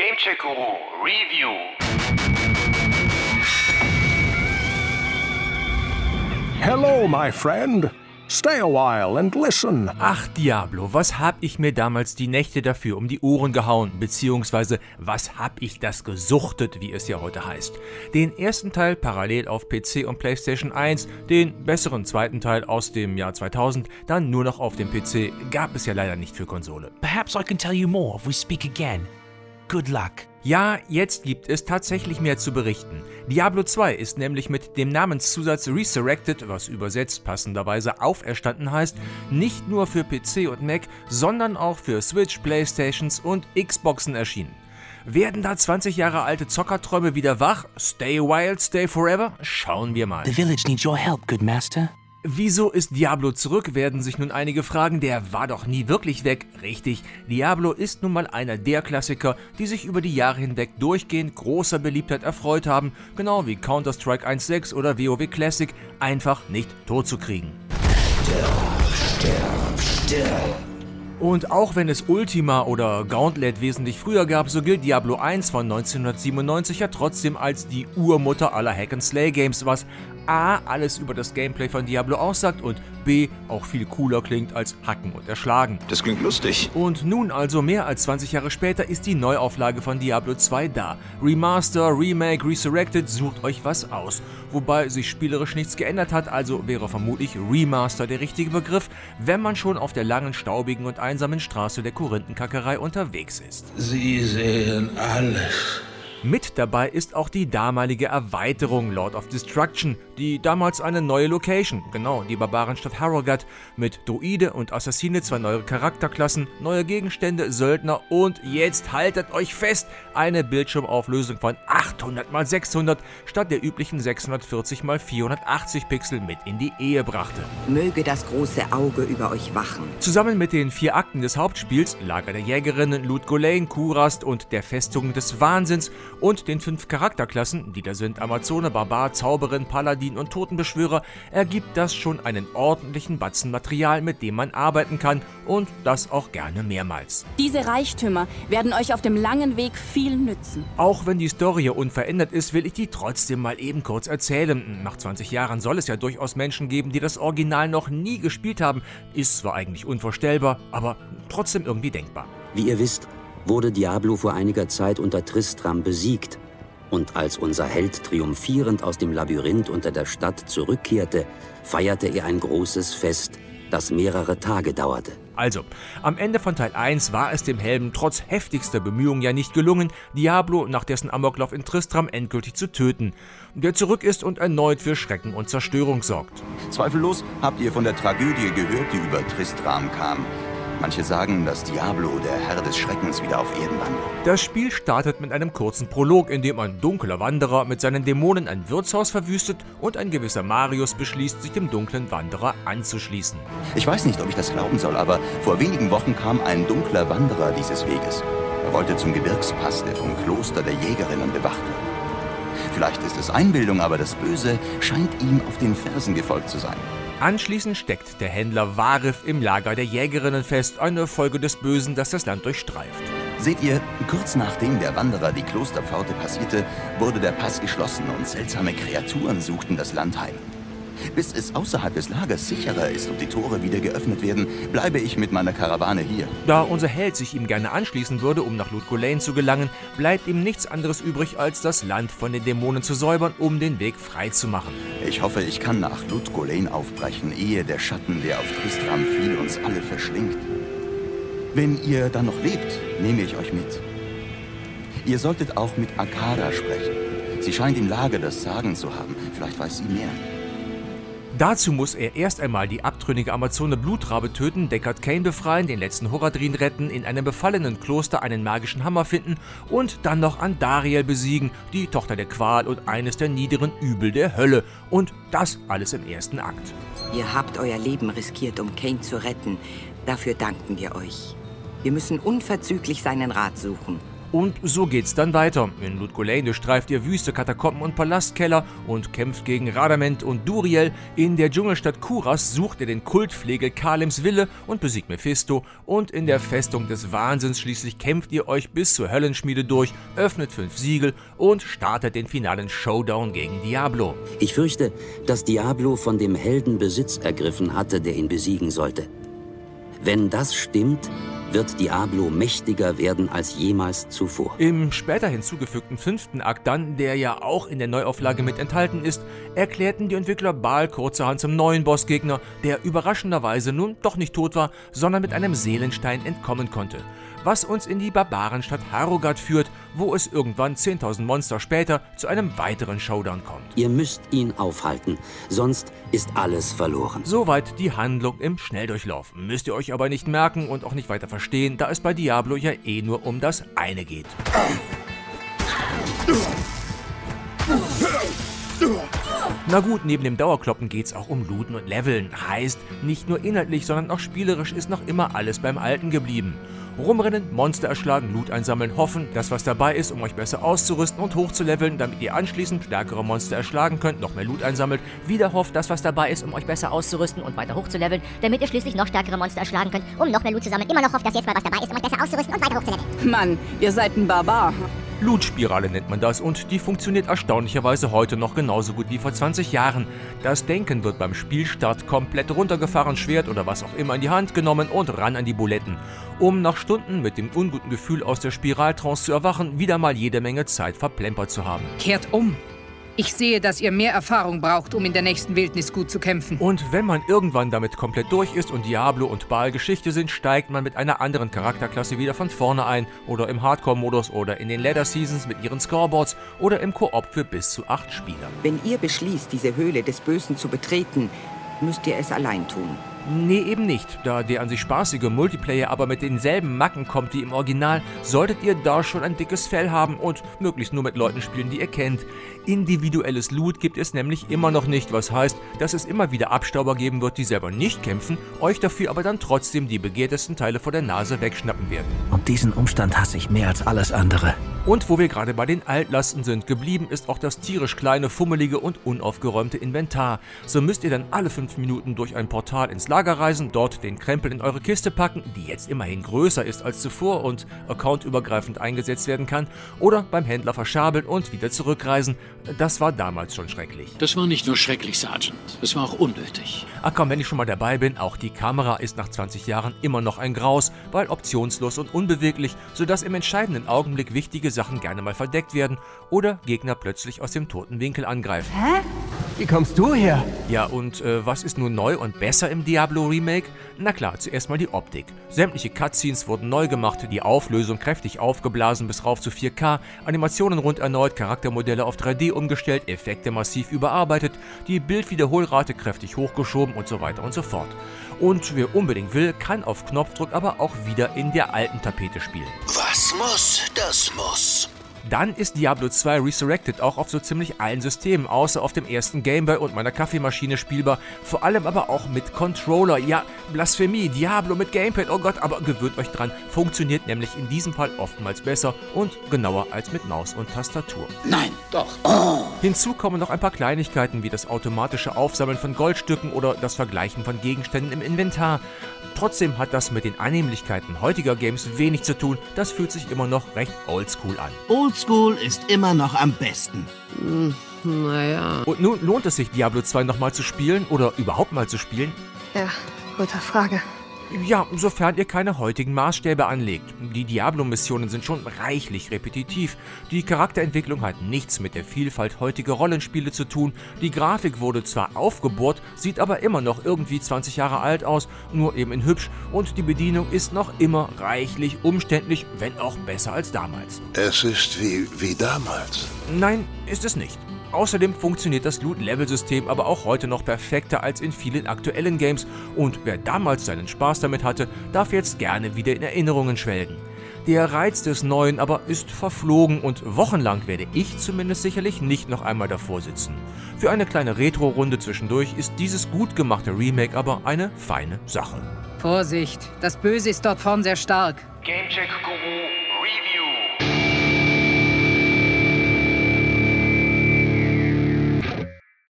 Gamecheck Guru Review. Hello, my friend. Stay a while and listen. Ach Diablo, was hab ich mir damals die Nächte dafür um die Ohren gehauen, beziehungsweise was hab ich das gesuchtet, wie es ja heute heißt. Den ersten Teil parallel auf PC und PlayStation 1, den besseren zweiten Teil aus dem Jahr 2000, dann nur noch auf dem PC, gab es ja leider nicht für Konsole. Perhaps I can tell you more if we speak again. Good luck. Ja, jetzt gibt es tatsächlich mehr zu berichten. Diablo 2 ist nämlich mit dem Namenszusatz Resurrected, was übersetzt passenderweise auferstanden heißt, nicht nur für PC und Mac, sondern auch für Switch, Playstations und Xboxen erschienen. Werden da 20 Jahre alte Zockerträume wieder wach? Stay wild, stay forever? Schauen wir mal. The village needs your help, good master. Wieso ist Diablo zurück, werden sich nun einige fragen. Der war doch nie wirklich weg. Richtig, Diablo ist nun mal einer der Klassiker, die sich über die Jahre hinweg durchgehend großer Beliebtheit erfreut haben, genau wie Counter-Strike 1.6 oder WoW Classic, einfach nicht totzukriegen. Und auch wenn es Ultima oder Gauntlet wesentlich früher gab, so gilt Diablo 1 von 1997 ja trotzdem als die Urmutter aller Hack-and-Slay-Games, was A. alles über das Gameplay von Diablo aussagt und B. auch viel cooler klingt als Hacken und Erschlagen. Das klingt lustig. Und nun also mehr als 20 Jahre später ist die Neuauflage von Diablo 2 da. Remaster, Remake, Resurrected, sucht euch was aus. Wobei sich spielerisch nichts geändert hat, also wäre vermutlich Remaster der richtige Begriff, wenn man schon auf der langen, staubigen und einsamen Straße der Korinthenkackerei unterwegs ist. Sie sehen alles. Mit dabei ist auch die damalige Erweiterung Lord of Destruction, die damals eine neue Location, genau die Barbarenstadt Harrogate, mit Druide und Assassine zwei neue Charakterklassen, neue Gegenstände, Söldner und jetzt haltet euch fest, eine Bildschirmauflösung von 800 x 600 statt der üblichen 640 x 480 Pixel mit in die Ehe brachte. Möge das große Auge über euch wachen. Zusammen mit den vier Akten des Hauptspiels, Lager der Jägerinnen, Loot Golain, Kurast und der Festung des Wahnsinns und den fünf Charakterklassen, die da sind Amazone, Barbar, Zauberin, Paladin und Totenbeschwörer, ergibt das schon einen ordentlichen Batzen Material, mit dem man arbeiten kann und das auch gerne mehrmals. Diese Reichtümer werden euch auf dem langen Weg viel nützen. Auch wenn die Story unverändert ist, will ich die trotzdem mal eben kurz erzählen. Nach 20 Jahren soll es ja durchaus Menschen geben, die das Original noch nie gespielt haben. Ist zwar eigentlich unvorstellbar, aber trotzdem irgendwie denkbar. Wie ihr wisst, wurde Diablo vor einiger Zeit unter Tristram besiegt. Und als unser Held triumphierend aus dem Labyrinth unter der Stadt zurückkehrte, feierte er ein großes Fest, das mehrere Tage dauerte. Also, am Ende von Teil 1 war es dem Helden trotz heftigster Bemühungen ja nicht gelungen, Diablo nach dessen Amoklauf in Tristram endgültig zu töten, der zurück ist und erneut für Schrecken und Zerstörung sorgt. Zweifellos habt ihr von der Tragödie gehört, die über Tristram kam. Manche sagen, dass Diablo, der Herr des Schreckens, wieder auf Erden wandelt. Das Spiel startet mit einem kurzen Prolog, in dem ein dunkler Wanderer mit seinen Dämonen ein Wirtshaus verwüstet und ein gewisser Marius beschließt, sich dem dunklen Wanderer anzuschließen. Ich weiß nicht, ob ich das glauben soll, aber vor wenigen Wochen kam ein dunkler Wanderer dieses Weges. Er wollte zum Gebirgspass, der vom Kloster der Jägerinnen bewacht wird. Vielleicht ist es Einbildung, aber das Böse scheint ihm auf den Fersen gefolgt zu sein. Anschließend steckt der Händler Warif im Lager der Jägerinnen fest, eine Folge des Bösen, das das Land durchstreift. Seht ihr, kurz nachdem der Wanderer die Klosterpforte passierte, wurde der Pass geschlossen und seltsame Kreaturen suchten das Land heim. Bis es außerhalb des Lagers sicherer ist und die Tore wieder geöffnet werden, bleibe ich mit meiner Karawane hier. Da unser Held sich ihm gerne anschließen würde, um nach Ludgolain zu gelangen, bleibt ihm nichts anderes übrig, als das Land von den Dämonen zu säubern, um den Weg frei zu machen. Ich hoffe, ich kann nach Ludgolain aufbrechen, ehe der Schatten, der auf Tristram fiel, uns alle verschlingt. Wenn ihr dann noch lebt, nehme ich euch mit. Ihr solltet auch mit Akara sprechen. Sie scheint im Lager das Sagen zu haben. Vielleicht weiß sie mehr. Dazu muss er erst einmal die abtrünnige Amazone Blutrabe töten, Deckard Kane befreien, den letzten Horadrin retten, in einem befallenen Kloster einen magischen Hammer finden und dann noch Andariel besiegen, die Tochter der Qual und eines der niederen Übel der Hölle. Und das alles im ersten Akt. Ihr habt euer Leben riskiert, um Kane zu retten. Dafür danken wir euch. Wir müssen unverzüglich seinen Rat suchen. Und so geht's dann weiter. In Ludgolain durchstreift ihr Wüste, Katakomben und Palastkeller und kämpft gegen Radament und Duriel. In der Dschungelstadt Kuras sucht ihr den Kultpflegel Kalims Wille und besiegt Mephisto. Und in der Festung des Wahnsinns schließlich kämpft ihr euch bis zur Höllenschmiede durch, öffnet fünf Siegel und startet den finalen Showdown gegen Diablo. Ich fürchte, dass Diablo von dem Helden Besitz ergriffen hatte, der ihn besiegen sollte. Wenn das stimmt, wird Diablo mächtiger werden als jemals zuvor. Im später hinzugefügten fünften Akt dann, der ja auch in der Neuauflage mit enthalten ist, erklärten die Entwickler Baal kurzerhand zum neuen Bossgegner, der überraschenderweise nun doch nicht tot war, sondern mit einem Seelenstein entkommen konnte was uns in die Barbarenstadt Harrogat führt, wo es irgendwann 10.000 Monster später zu einem weiteren Showdown kommt. Ihr müsst ihn aufhalten, sonst ist alles verloren. Soweit die Handlung im Schnelldurchlauf. Müsst ihr euch aber nicht merken und auch nicht weiter verstehen, da es bei Diablo ja eh nur um das eine geht. Na gut, neben dem Dauerkloppen geht's auch um Looten und Leveln. Heißt, nicht nur inhaltlich, sondern auch spielerisch ist noch immer alles beim Alten geblieben. Rumrennen, Monster erschlagen, Loot einsammeln, hoffen, dass was dabei ist, um euch besser auszurüsten und hochzuleveln, damit ihr anschließend stärkere Monster erschlagen könnt, noch mehr Loot einsammelt, wieder hofft, dass was dabei ist, um euch besser auszurüsten und weiter hochzuleveln, damit ihr schließlich noch stärkere Monster erschlagen könnt, um noch mehr Loot zu sammeln, immer noch hofft, dass jetzt mal was dabei ist, um euch besser auszurüsten und weiter hochzuleveln. Mann, ihr seid ein Barbar. Loot-Spirale nennt man das und die funktioniert erstaunlicherweise heute noch genauso gut wie vor 20 Jahren. Das Denken wird beim Spielstart komplett runtergefahren, Schwert oder was auch immer in die Hand genommen und ran an die Buletten, um nach Stunden mit dem unguten Gefühl aus der Spiraltrance zu erwachen, wieder mal jede Menge Zeit verplempert zu haben. Kehrt um! Ich sehe, dass ihr mehr Erfahrung braucht, um in der nächsten Wildnis gut zu kämpfen. Und wenn man irgendwann damit komplett durch ist und Diablo und Baal Geschichte sind, steigt man mit einer anderen Charakterklasse wieder von vorne ein oder im Hardcore-Modus oder in den Ladder Seasons mit ihren Scoreboards oder im Koop für bis zu acht Spieler. Wenn ihr beschließt, diese Höhle des Bösen zu betreten, müsst ihr es allein tun. Nee, eben nicht. Da der an sich spaßige Multiplayer aber mit denselben Macken kommt wie im Original, solltet ihr da schon ein dickes Fell haben und möglichst nur mit Leuten spielen, die ihr kennt. Individuelles Loot gibt es nämlich immer noch nicht, was heißt, dass es immer wieder Abstauber geben wird, die selber nicht kämpfen, euch dafür aber dann trotzdem die begehrtesten Teile vor der Nase wegschnappen werden. Und diesen Umstand hasse ich mehr als alles andere. Und wo wir gerade bei den Altlasten sind, geblieben ist auch das tierisch kleine, fummelige und unaufgeräumte Inventar. So müsst ihr dann alle fünf Minuten durch ein Portal ins Lager reisen, dort den Krempel in eure Kiste packen, die jetzt immerhin größer ist als zuvor und accountübergreifend eingesetzt werden kann, oder beim Händler verschabeln und wieder zurückreisen. Das war damals schon schrecklich. Das war nicht nur schrecklich, Sergeant. Es war auch unnötig. Ach komm, wenn ich schon mal dabei bin, auch die Kamera ist nach 20 Jahren immer noch ein Graus, weil optionslos und unbeweglich, sodass im entscheidenden Augenblick wichtige Sachen gerne mal verdeckt werden oder Gegner plötzlich aus dem toten Winkel angreifen. Hä? Wie kommst du her? Ja, und äh, was ist nun neu und besser im Diablo Remake? Na klar, zuerst mal die Optik. Sämtliche Cutscenes wurden neu gemacht, die Auflösung kräftig aufgeblasen bis rauf zu 4K, Animationen rund erneut, Charaktermodelle auf 3D umgestellt, Effekte massiv überarbeitet, die Bildwiederholrate kräftig hochgeschoben und so weiter und so fort. Und wer unbedingt will, kann auf Knopfdruck aber auch wieder in der alten Tapete spielen. Was muss, das muss. Dann ist Diablo 2 Resurrected auch auf so ziemlich allen Systemen, außer auf dem ersten Gameboy und meiner Kaffeemaschine spielbar, vor allem aber auch mit Controller. Ja, Blasphemie, Diablo mit Gamepad, oh Gott, aber gewöhnt euch dran, funktioniert nämlich in diesem Fall oftmals besser und genauer als mit Maus und Tastatur. Nein, doch. Oh. Hinzu kommen noch ein paar Kleinigkeiten wie das automatische Aufsammeln von Goldstücken oder das Vergleichen von Gegenständen im Inventar. Trotzdem hat das mit den Annehmlichkeiten heutiger Games wenig zu tun, das fühlt sich immer noch recht oldschool an. Oldschool ist immer noch am besten. Hm, naja. Und nun lohnt es sich, Diablo 2 nochmal zu spielen oder überhaupt mal zu spielen? Ja, gute Frage. Ja, sofern ihr keine heutigen Maßstäbe anlegt. Die Diablo-Missionen sind schon reichlich repetitiv. Die Charakterentwicklung hat nichts mit der Vielfalt heutiger Rollenspiele zu tun. Die Grafik wurde zwar aufgebohrt, sieht aber immer noch irgendwie 20 Jahre alt aus, nur eben in hübsch. Und die Bedienung ist noch immer reichlich umständlich, wenn auch besser als damals. Es ist wie, wie damals. Nein, ist es nicht. Außerdem funktioniert das Loot-Level-System aber auch heute noch perfekter als in vielen aktuellen Games und wer damals seinen Spaß damit hatte, darf jetzt gerne wieder in Erinnerungen schwelgen. Der Reiz des Neuen aber ist verflogen und wochenlang werde ich zumindest sicherlich nicht noch einmal davor sitzen. Für eine kleine Retro-Runde zwischendurch ist dieses gut gemachte Remake aber eine feine Sache. Vorsicht, das Böse ist dort vorn sehr stark. Gamecheck Guru